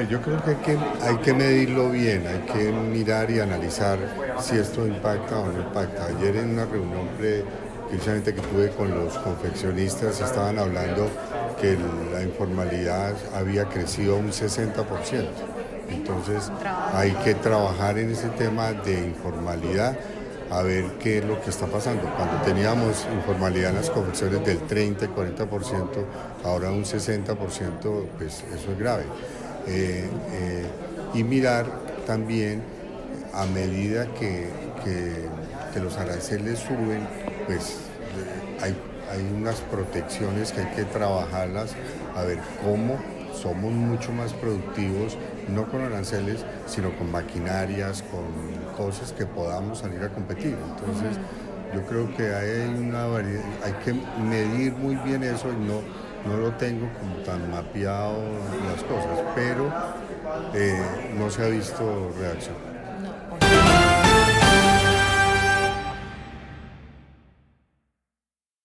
yo creo que hay, que hay que medirlo bien, hay que mirar y analizar si esto impacta o no impacta. Ayer en una reunión precisamente que tuve con los confeccionistas estaban hablando que la informalidad había crecido un 60%. Entonces hay que trabajar en ese tema de informalidad a ver qué es lo que está pasando. Cuando teníamos informalidad en las confecciones del 30 y 40%, ahora un 60%, pues eso es grave. Eh, eh, y mirar también a medida que, los aranceles suben, pues hay, hay unas protecciones que hay que trabajarlas, a ver cómo somos mucho más productivos, no con aranceles, sino con maquinarias, con cosas que podamos salir a competir. Entonces, yo creo que hay una hay que medir muy bien eso y no, no lo tengo como tan mapeado las cosas, pero eh, no se ha visto reacción.